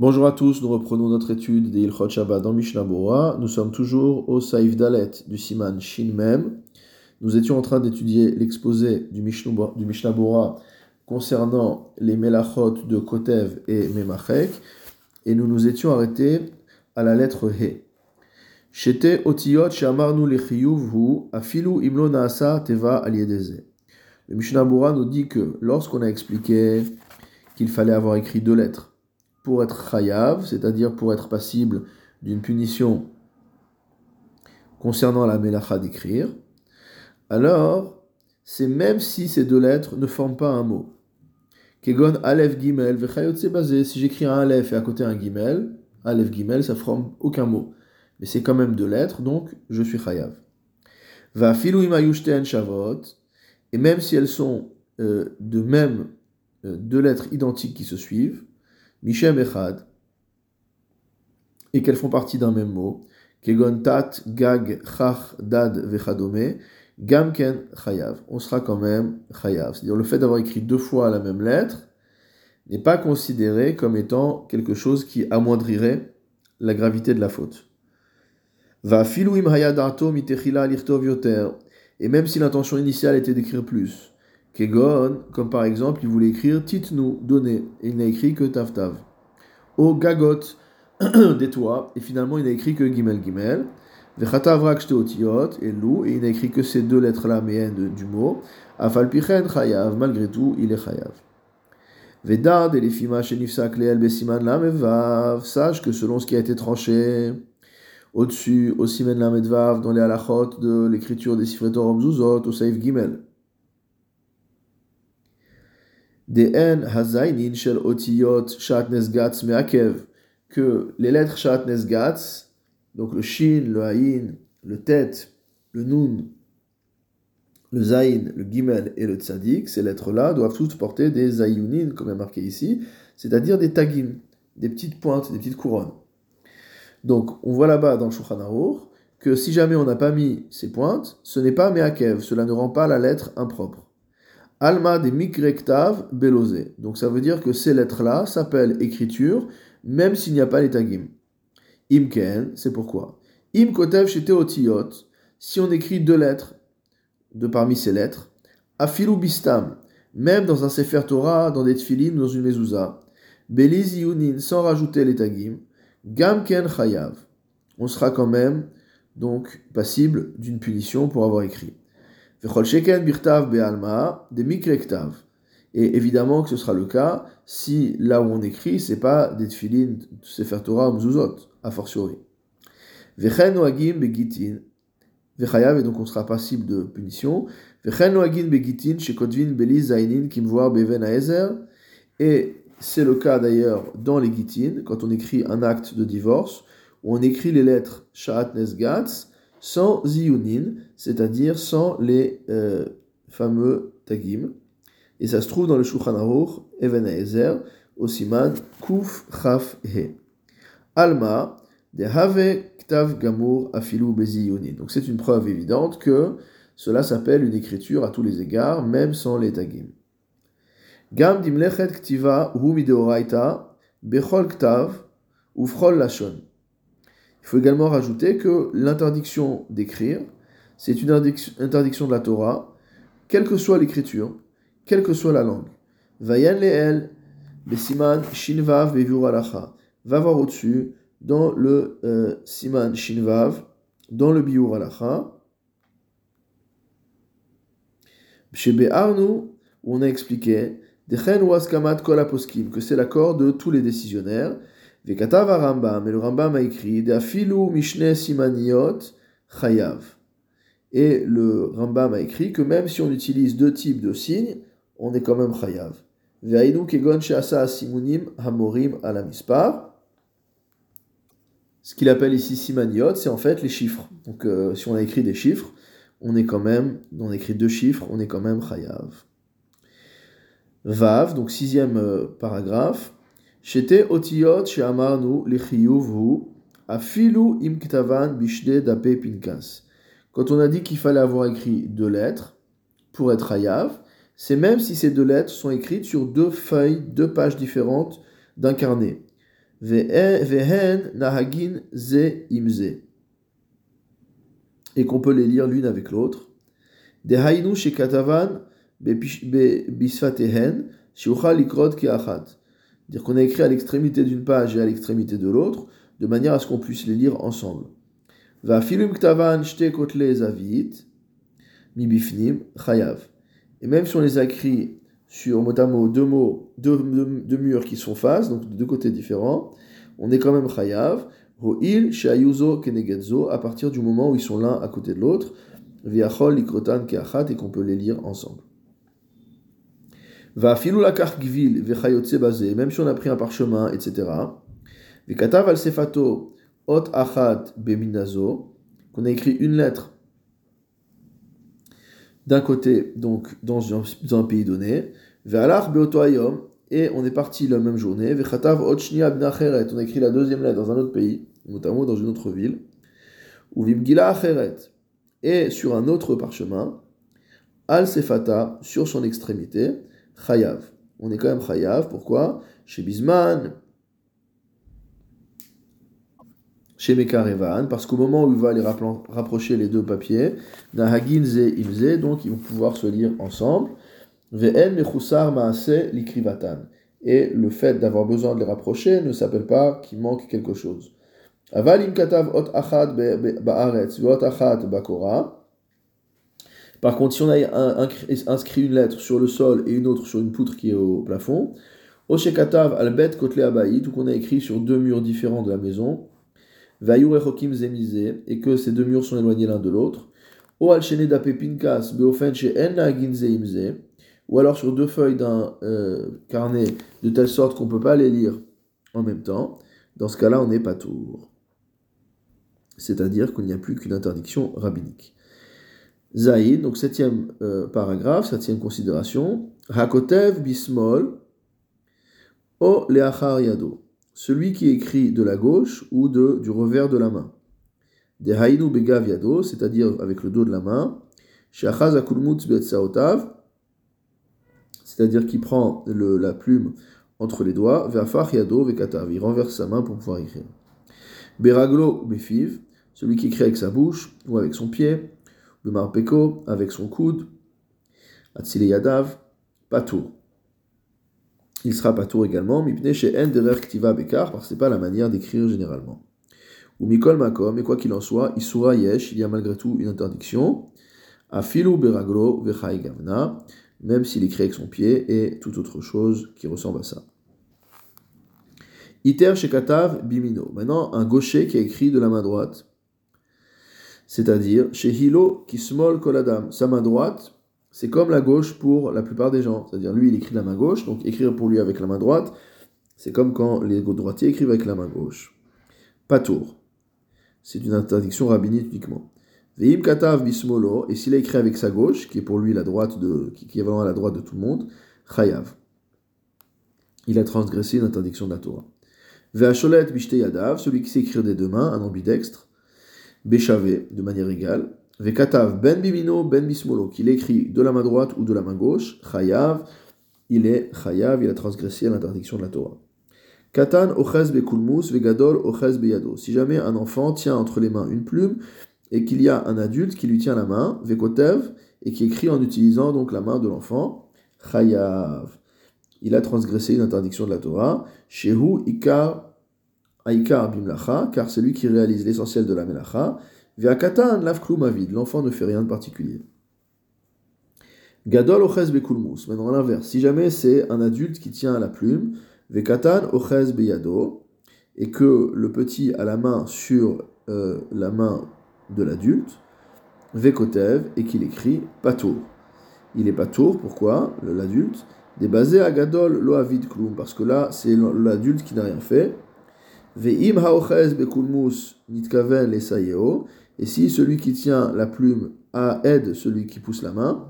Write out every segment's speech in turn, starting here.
Bonjour à tous, nous reprenons notre étude des Ilchot Shabbat dans Mishnah. Nous sommes toujours au Saïf Dalet du Siman Shin Mem. Nous étions en train d'étudier l'exposé du Mishnah Bora concernant les Melachot de Kotev et Memachek, et nous nous étions arrêtés à la lettre He. Shete otiyot shamarnu hu afilu imlo naasa teva aliedeze. Le Mishnah Bora nous dit que lorsqu'on a expliqué qu'il fallait avoir écrit deux lettres, pour être chayav, c'est-à-dire pour être passible d'une punition concernant la melacha d'écrire, alors c'est même si ces deux lettres ne forment pas un mot. Kegon Aleph Gimel basé. Si j'écris un Aleph et à côté un Gimel, Aleph Gimel, ça forme aucun mot. Mais c'est quand même deux lettres, donc je suis chayav. Va filou shavot. Et même si elles sont euh, de même euh, deux lettres identiques qui se suivent, Mishem Echad, et qu'elles font partie d'un même mot, Kegon Gag, Chach, Dad, Gamken, Chayav. On sera quand même Chayav. C'est-à-dire le fait d'avoir écrit deux fois la même lettre n'est pas considéré comme étant quelque chose qui amoindrirait la gravité de la faute. Va filouim hayadato mitechila yoter. Et même si l'intention initiale était d'écrire plus, Kegon, comme par exemple, il voulait écrire Titnu, donner, et il n'a écrit que Tavtav. Au Gagot, des toits, et finalement il n'a écrit que Gimel Gimel. Vechatav Otiot, et Lou, et il n'a écrit que ces deux lettres-là, mais du mot. Afalpichen Chayav, malgré tout, il est Chayav. Vedad et les Fima Shenifsak Leel Besiman Lamevav, sache que selon ce qui a été tranché, au-dessus, au Simen Lamedvav, dans les halachot de l'écriture des Sifretorom Zuzot, au Saif Gimel. en hazainin shel otiyot shatnes gatz meakev, que les lettres shatnes donc le shin, le haïn, le tet, le nun, le zayin, le gimel et le tzadik, ces lettres-là doivent toutes porter des zayunin, comme est marqué ici, c'est-à-dire des tagim, des petites pointes, des petites couronnes. Donc, on voit là-bas dans le Shulchan que si jamais on n'a pas mis ces pointes, ce n'est pas meakev, cela ne rend pas la lettre impropre. Alma de Mikrektav Belosé. Donc ça veut dire que ces lettres-là s'appellent écriture, même s'il n'y a pas les tagim. Imken, c'est pourquoi? Im Kotev si on écrit deux lettres de parmi ces lettres, Afilu Bistam, même dans un Sefer Torah, dans des Tfilin ou dans une Mezouza, Beliz Yunin, sans rajouter les tagim, Gamken Chayav. On sera quand même donc passible d'une punition pour avoir écrit. Et évidemment que ce sera le cas si là où on écrit, c'est pas des tfilin, sefer Torah ou mzuzot, a fortiori. Begitin, et donc on sera passible de punition. Begitin, kimvoar et c'est le cas d'ailleurs dans les gitin, quand on écrit un acte de divorce, où on écrit les lettres shaat nesgatz, sans ziyunin, c'est-à-dire sans les euh, fameux tagim. Et ça se trouve dans le Shulchan Aruch, Even Ezer, au Siman, Kuf Chaf He. Alma, de Have Ktav Gamur Afilu Beziyunin. Donc c'est une preuve évidente que cela s'appelle une écriture à tous les égards, même sans les tagim. Gam dimlechet ktiva hu mideoraita, bechol ktav, ufrol lashon. Il faut également rajouter que l'interdiction d'écrire, c'est une interdiction de la Torah, quelle que soit l'écriture, quelle que soit la langue. Vayan leel, besiman shinvav alacha. Va voir au-dessus, dans le euh, siman shinvav, dans le biur alacha. Chez Be'arnu, on a expliqué, Dechen ou askamat kol que c'est l'accord de tous les décisionnaires. Vekatav Rambam, et le Rambam a écrit Afilu Mishne Simaniot Chayav. Et le Rambam a écrit que même si on utilise deux types de signes, on est quand même Chayav. Kegon Simunim Hamorim Alamispar. Ce qu'il appelle ici Simaniot, c'est en fait les chiffres. Donc euh, si on a écrit des chiffres, on est quand même, on écrit deux chiffres, on est quand même Chayav. Vav, donc sixième euh, paragraphe. Quand on a dit qu'il fallait avoir écrit deux lettres pour être hayav, c'est même si ces deux lettres sont écrites sur deux feuilles, deux pages différentes d'un carnet. Nahagin ze imze. Et qu'on peut les lire l'une avec l'autre. De hainu shekatavan bisfatehen shiuchal ikrot keachat. Dire qu'on a écrit à l'extrémité d'une page et à l'extrémité de l'autre, de manière à ce qu'on puisse les lire ensemble. Va filum ktavan zavit chayav. Et même si on les a écrits sur mot à deux mots, deux, murs qui sont face, donc de deux côtés différents, on est quand même chayav. Ho'il shayuzo kenegetzo à partir du moment où ils sont l'un à côté de l'autre, viachol likrotan keachat et qu'on peut les lire ensemble. Va filou la gvil vechayotse bazé, même si on a pris un parchemin, etc. Vekatav al sefato ot achat beminazo, qu'on a écrit une lettre d'un côté, donc dans un, pays donné, et on est parti la même journée, on a écrit la deuxième lettre dans un autre pays, notamment dans une autre ville, ou et sur un autre parchemin, al sefata, sur son extrémité, chayav. On est quand même chayav, pourquoi? Chez Bisman, chez Mekarevan, parce qu'au moment où il va les rapprocher les deux papiers, Nahagin ze donc ils vont pouvoir se lire ensemble. Ve'en mechusar maase likrivatan. Et le fait d'avoir besoin de les rapprocher ne s'appelle pas qu'il manque quelque chose. Avalim katav ot achad ba'aretz, ot achad bakora. Par contre, si on a inscrit une lettre sur le sol et une autre sur une poutre qui est au plafond, Oshekatav albet kotle abayit, ou qu'on a écrit sur deux murs différents de la maison, et que ces deux murs sont éloignés l'un de l'autre. ou alors sur deux feuilles d'un euh, carnet de telle sorte qu'on ne peut pas les lire en même temps. Dans ce cas-là, on n'est pas tour. C'est-à-dire qu'il n'y a plus qu'une interdiction rabbinique. Zaïd, donc septième euh, paragraphe, septième considération. Hakotev bismol o leachar yado celui qui écrit de la gauche ou de, du revers de la main. Des haïnu begav yado, c'est-à-dire avec le dos de la main. c'est-à-dire qui prend le, la plume entre les doigts. Ve'afach yado ve'katav, il renverse sa main pour pouvoir écrire. Beraglo befiv, celui qui écrit avec sa bouche ou avec son pied. Bemarpeko, avec son coude. Atsile yadav, patour il sera pas tour également, mipne chez en derer ktiva bekar, parce que c'est pas la manière d'écrire généralement. Ou mikol makom, et quoi qu'il en soit, isura yesh, il y a malgré tout une interdiction, afilu beraglo vechai gavna, même s'il écrit avec son pied, et toute autre chose qui ressemble à ça. Iter shekatav bimino. Maintenant, un gaucher qui a écrit de la main droite, c'est-à-dire chez Hilo kismol koladam, sa main droite, c'est comme la gauche pour la plupart des gens. C'est-à-dire, lui, il écrit de la main gauche, donc écrire pour lui avec la main droite, c'est comme quand les droitiers écrivent avec la main gauche. Pas tour. C'est une interdiction rabbinique uniquement. Veim katav bismolo, et s'il a écrit avec sa gauche, qui est pour lui la droite de, qui est à la droite de tout le monde, chayav. Il a transgressé une interdiction de la Torah. Ve'asholet bishte yadav, celui qui sait écrire des deux mains, un ambidextre, béchavé, de manière égale, Vekatav ben bimino ben bismolo, qu'il écrit de la main droite ou de la main gauche, chayav, il est chayav, il a transgressé l'interdiction de la Torah. Katan ochez bekulmus vegadol ochez beyado. Si jamais un enfant tient entre les mains une plume et qu'il y a un adulte qui lui tient la main, vekotev, et qui écrit en utilisant donc la main de l'enfant, chayav. Il a transgressé une interdiction de la Torah. Shehu ikar aikar bimlacha, car c'est lui qui réalise l'essentiel de la melacha. Ve'akatan vide, l'enfant ne fait rien de particulier. Gadol ochez bekulmus, maintenant l'inverse. Si jamais c'est un adulte qui tient la plume, ve'katan ochez beyado, et que le petit a la main sur euh, la main de l'adulte, ve'kotev, et qu'il écrit patour. Il est patour, pourquoi? L'adulte, débasé à gadol lo avid klum, parce que là c'est l'adulte qui n'a rien fait. Ve'im haochez bekulmus nitkaven lesayeo, et si celui qui tient la plume a aide celui qui pousse la main,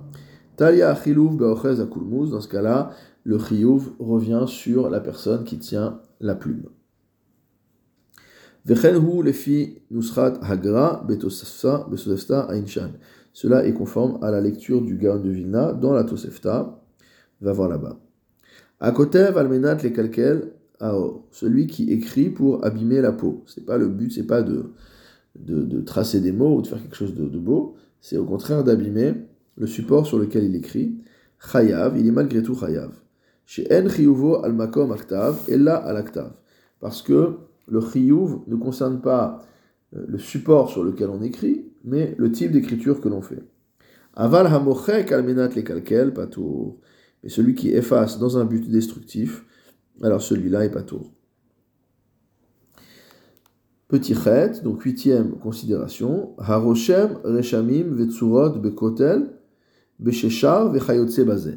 Talia chilouv be'ochez akulmuz, dans ce cas-là, le chiyuv revient sur la personne qui tient la plume. Vechenhu lefi nusrat hagra betosefta ainshan. Cela est conforme à la lecture du Gaon de Vilna dans la Tosefta. Va voir là-bas. Celui qui écrit pour abîmer la peau. C'est pas le but, c'est pas de, de, tracer des mots ou de faire quelque chose de, beau. C'est au contraire d'abîmer le support sur lequel il écrit. Chayav, il est malgré tout chayav. Chez en chiyuvo al makom aktav, et là al aktav. Parce que le chiyuv ne concerne pas euh, le support sur lequel on écrit, mais le type d'écriture que l'on fait. Aval hamochek almenat le kalkel. Mais celui qui efface dans un but destructif, alors celui-là est patour. Petit chet, donc huitième considération. Haroshem reshamim vetsurot bekotel besheshar vechayotse bazé.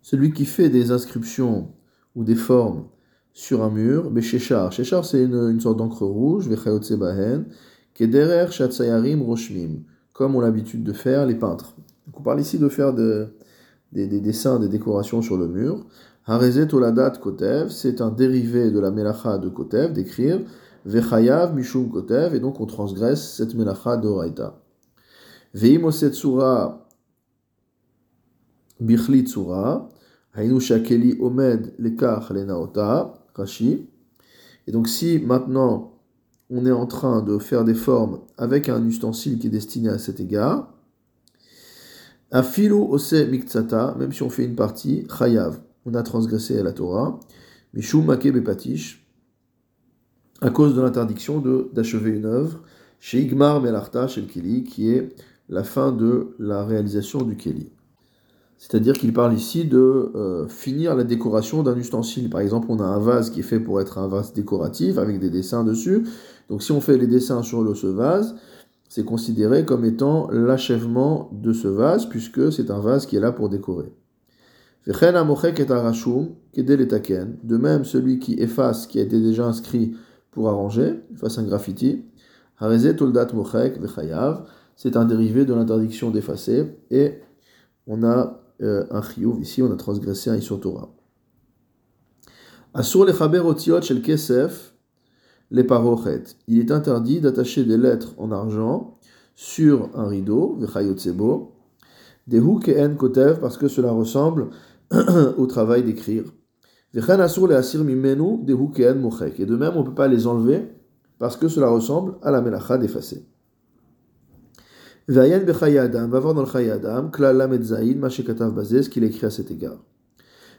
Celui qui fait des inscriptions ou des formes sur un mur, besheshar. Sheshar, c'est une, sorte d'encre rouge, vechayotse bahen, kederer shatsayarim roshmim comme ont l'habitude de faire les peintres. on parle ici de faire des, dessins, des décorations sur le mur. Harezet oladat kotev, c'est un dérivé de la melacha de kotev, d'écrire. Vechayav mishum kotev, et donc on transgresse cette melacha d'oraita. Veim tsura bichli tsura, hainu shakeli omed lekach lenaota, Rashi. Et donc si maintenant on est en train de faire des formes avec un ustensile qui est destiné à cet égard. Afilu ose miktsata, même si on fait une partie, chayav, on a transgressé la Torah. Mishum make bepatish, à cause de l'interdiction d'achever une œuvre, chez Igmar Melarta, chez le Keli, qui est la fin de la réalisation du Keli. C'est-à-dire qu'il parle ici de euh, finir la décoration d'un ustensile. Par exemple, on a un vase qui est fait pour être un vase décoratif avec des dessins dessus. Donc si on fait les dessins sur ce vase, c'est considéré comme étant l'achèvement de ce vase, puisque c'est un vase qui est là pour décorer. De même, celui qui efface, qui a été déjà inscrit pour arranger, efface un graffiti, c'est un dérivé de l'interdiction d'effacer, et on a euh, un chiyuv, ici on a transgressé un Isur Torah. Il est interdit d'attacher des lettres en argent sur un rideau, vechayotsebo, des en kotev, parce que cela ressemble au travail d'écrire. Et de même, on ne peut pas les enlever, parce que cela ressemble à la melacha d'effacer. Vayen bechayadam, va voir dans le chayadam, klal lamed zayin, mashekatav bazé, ce qu'il écrit à cet égard.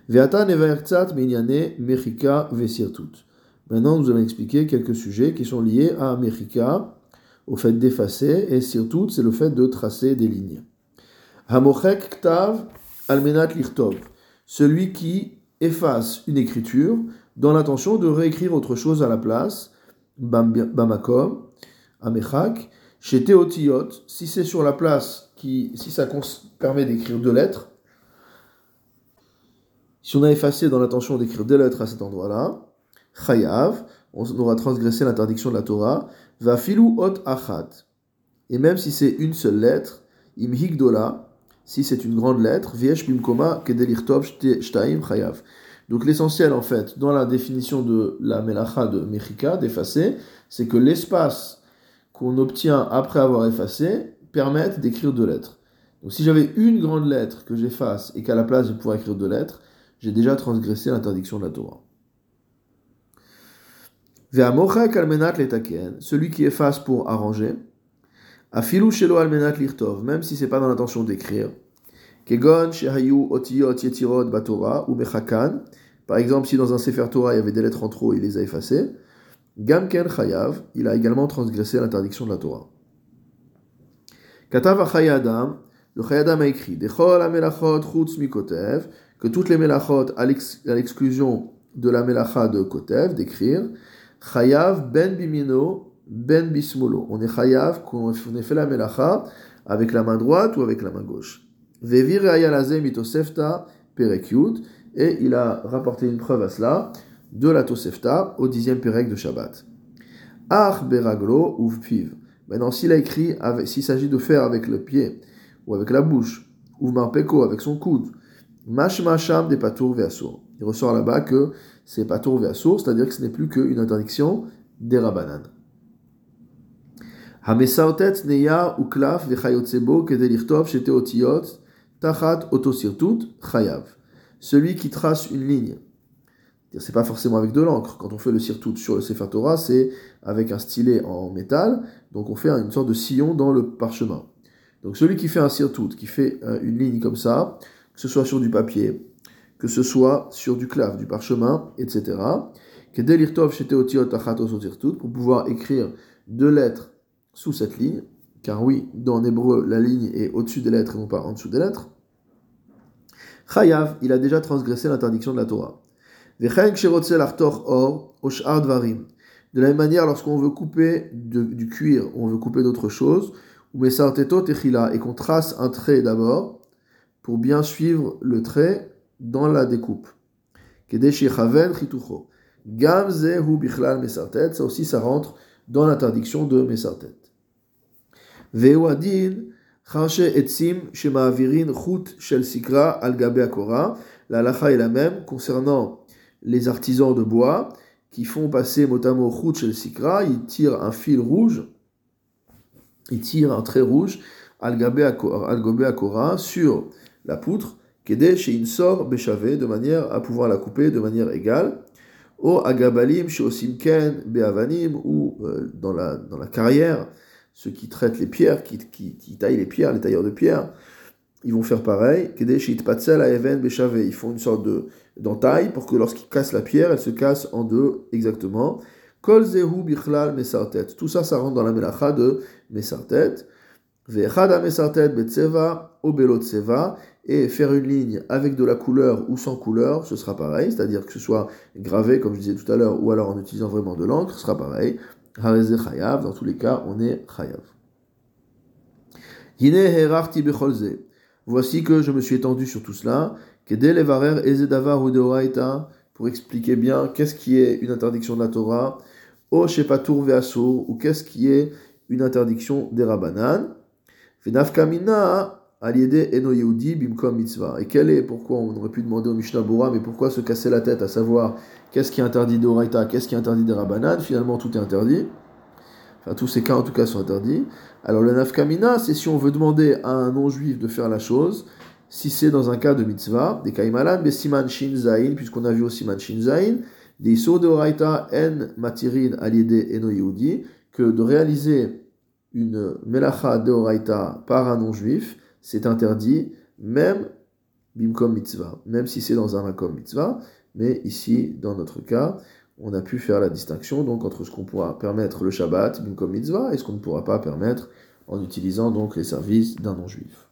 Veata nevaertzat minyane mechika vesirtut. Maintenant, nous allons expliquer quelques sujets qui sont liés à Amerika, au fait d'effacer, et surtout, c'est le fait de tracer des lignes. Hamochek ktav almenat lichtov. Celui qui efface une écriture dans l'intention de réécrire autre chose à la place, bamakom, amechak, chez Théotiyot, si c'est sur la place, qui, si ça permet d'écrire deux lettres, si on a effacé dans l'intention d'écrire deux lettres à cet endroit-là, chayav, on aura transgressé l'interdiction de la Torah, va filou ot achat. Et même si c'est une seule lettre, im higdola, si c'est une grande lettre. Donc l'essentiel en fait, dans la définition de la melacha de Mechika, d'effacer, c'est que l'espace qu'on obtient après avoir effacé permette d'écrire deux lettres. Donc si j'avais une grande lettre que j'efface et qu'à la place je pourrais écrire deux lettres, j'ai déjà transgressé l'interdiction de la Torah celui qui efface pour arranger, afilu shelo almenat lirtov, même si c'est pas dans l'intention d'écrire, kegon shehayu otiyot yetirot batora ou mechakan, par exemple si dans un sefer Torah il y avait des lettres en trop, il les a effacées, gamken chayav, il a également transgressé l'interdiction de la Torah. Katav chayadam, le chayadam a écrit, dechol amelachot chutz mikotev, que toutes les melachot à l'exclusion de la melacha de kotev, d'écrire, Chayav ben bimino ben bismolo. On est chayav qu'on ait fait la melacha avec la main droite ou avec la main gauche. Vevir mitosefta perekyut. Et il a rapporté une preuve à cela de la tosefta au dixième perek de Shabbat. Ach beraglo uv piv. Maintenant, s'il a écrit, s'il s'agit de faire avec le pied ou avec la bouche, ou marpeko avec son coude, mash masham des patour veasur. Il ressort là-bas que c'est à source, c'est-à-dire que ce n'est plus qu'une interdiction des rabanan. Neya tachat. Celui qui trace une ligne C'est pas forcément avec de l'encre. Quand on fait le sirtout sur le Sefer Torah, c'est avec un stylet en métal. Donc on fait une sorte de sillon dans le parchemin. Donc celui qui fait un sirtout, qui fait euh, une ligne comme ça, que ce soit sur du papier, que ce soit sur du clave, du parchemin, etc. Pour pouvoir écrire deux lettres sous cette ligne, car oui, dans hébreu, la ligne est au-dessus des lettres et non pas en dessous des lettres. Chayav, il a déjà transgressé l'interdiction de la Torah. De la même manière, lorsqu'on veut couper du cuir, on veut couper d'autres choses, ou et qu'on trace un trait d'abord, pour bien suivre le trait dans la découpe. Ça aussi, ça rentre dans l'interdiction de Mesartet. La lacha est la même concernant les artisans de bois qui font passer motamo chut shel sikra, ils tirent un fil rouge, ils tirent un trait rouge, al gabe akora, sur la poutre, kede chez sort béchavé, de manière à pouvoir la couper de manière égale. Au agabalim chez osimken beavanim, ou euh, dans, la, dans la carrière, ceux qui traitent les pierres, qui, qui, taillent les pierres, les tailleurs de pierres, ils vont faire pareil. Ils font une sorte de d'entaille pour que lorsqu'ils cassent la pierre, elle se casse en deux exactement. Tout ça, ça rentre dans la melacha de mesartet. Et faire une ligne avec de la couleur ou sans couleur, ce sera pareil. C'est-à-dire que ce soit gravé, comme je disais tout à l'heure, ou alors en utilisant vraiment de l'encre, ce sera pareil. Chayav, dans tous les cas, on est Chayav. Yine Herarti Becholze. Voici que je me suis étendu sur tout cela. Ezedavar Udeoraita, pour expliquer bien qu'est-ce qui est une interdiction de la Torah, O Shepatur Veasur, ou qu'est-ce qui est une interdiction des Rabbanan. Kamina Aliede Eno Yehudi Bimkom Mitzvah. Et quel est, pourquoi on aurait pu demander au Mishnah Bora, mais pourquoi se casser la tête à savoir qu'est-ce qui est interdit d'Oraita, qu'est-ce qui est interdit des Rabbanan? Finalement, tout est interdit. Enfin, tous ces cas en tout cas sont interdits. Alors, le Nafkamina, c'est si on veut demander à un non-juif de faire la chose, si c'est dans un cas de mitzvah, des kaimalan, besiman shin zain, puisqu'on a vu aussi man shin des iso de en matirin aliede eno yehudi, que de réaliser une melacha de par un non-juif, c'est interdit, même bimkom mitzvah, même si c'est dans un makom mitzvah, mais ici, dans notre cas, on a pu faire la distinction donc entre ce qu'on pourra permettre le Shabbat, bimkom mitzvah, et ce qu'on ne pourra pas permettre en utilisant donc les services d'un non-juif.